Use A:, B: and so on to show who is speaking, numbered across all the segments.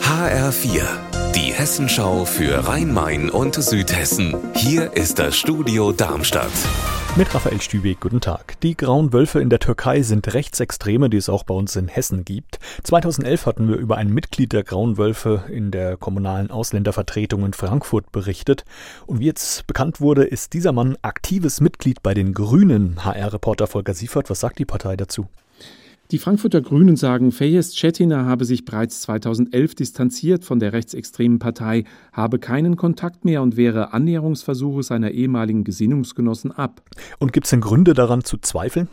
A: HR4, die Hessenschau für Rhein-Main und Südhessen. Hier ist das Studio Darmstadt.
B: Mit Raphael Stübeck, guten Tag. Die Grauen Wölfe in der Türkei sind Rechtsextreme, die es auch bei uns in Hessen gibt. 2011 hatten wir über ein Mitglied der Grauen Wölfe in der kommunalen Ausländervertretung in Frankfurt berichtet. Und wie jetzt bekannt wurde, ist dieser Mann aktives Mitglied bei den Grünen. HR-Reporter Volker Siefert, was sagt die Partei dazu?
C: Die Frankfurter Grünen sagen, Fayez Cetina habe sich bereits 2011 distanziert von der rechtsextremen Partei, habe keinen Kontakt mehr und wehre Annäherungsversuche seiner ehemaligen Gesinnungsgenossen ab.
B: Und gibt es denn Gründe daran zu zweifeln?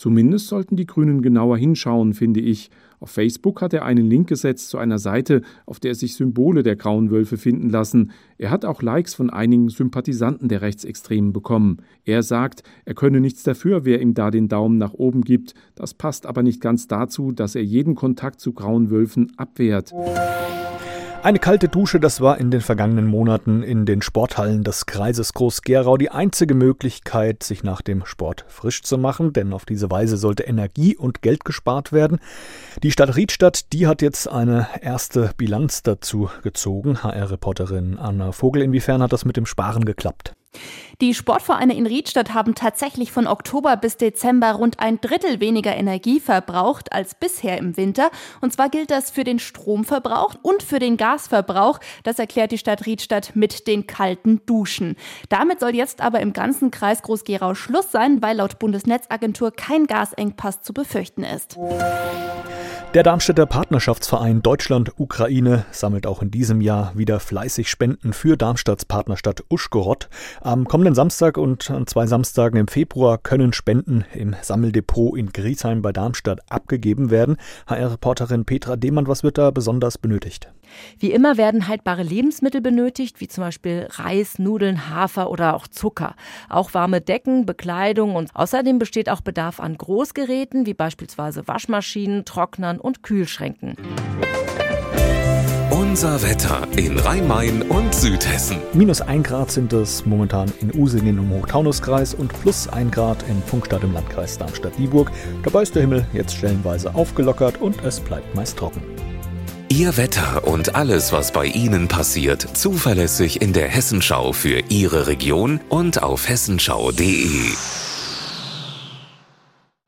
C: Zumindest sollten die Grünen genauer hinschauen, finde ich. Auf Facebook hat er einen Link gesetzt zu einer Seite, auf der sich Symbole der Grauen Wölfe finden lassen. Er hat auch Likes von einigen Sympathisanten der Rechtsextremen bekommen. Er sagt, er könne nichts dafür, wer ihm da den Daumen nach oben gibt. Das passt aber nicht ganz dazu, dass er jeden Kontakt zu Grauen Wölfen abwehrt.
B: Eine kalte Dusche, das war in den vergangenen Monaten in den Sporthallen des Kreises Groß-Gerau die einzige Möglichkeit, sich nach dem Sport frisch zu machen, denn auf diese Weise sollte Energie und Geld gespart werden. Die Stadt Riedstadt, die hat jetzt eine erste Bilanz dazu gezogen. HR-Reporterin Anna Vogel, inwiefern hat das mit dem Sparen geklappt?
D: Die Sportvereine in Riedstadt haben tatsächlich von Oktober bis Dezember rund ein Drittel weniger Energie verbraucht als bisher im Winter. Und zwar gilt das für den Stromverbrauch und für den Gasverbrauch. Das erklärt die Stadt Riedstadt mit den kalten Duschen. Damit soll jetzt aber im ganzen Kreis Groß-Gerau Schluss sein, weil laut Bundesnetzagentur kein Gasengpass zu befürchten ist.
B: Der Darmstädter Partnerschaftsverein Deutschland-Ukraine sammelt auch in diesem Jahr wieder fleißig Spenden für Darmstadts Partnerstadt Uschgorod. Am kommenden Samstag und an zwei Samstagen im Februar können Spenden im Sammeldepot in Griesheim bei Darmstadt abgegeben werden. HR-Reporterin Petra Demann, was wird da besonders benötigt?
E: Wie immer werden haltbare Lebensmittel benötigt, wie zum Beispiel Reis, Nudeln, Hafer oder auch Zucker. Auch warme Decken, Bekleidung und außerdem besteht auch Bedarf an Großgeräten, wie beispielsweise Waschmaschinen, Trocknern und Kühlschränken.
A: Unser Wetter in Rhein-Main und Südhessen.
B: Minus ein Grad sind es momentan in Usingen im Hochtaunuskreis und plus ein Grad in Funkstadt im Landkreis Darmstadt-Dieburg. Dabei ist der Himmel jetzt stellenweise aufgelockert und es bleibt meist trocken.
A: Ihr Wetter und alles, was bei Ihnen passiert, zuverlässig in der Hessenschau für Ihre Region und auf hessenschau.de.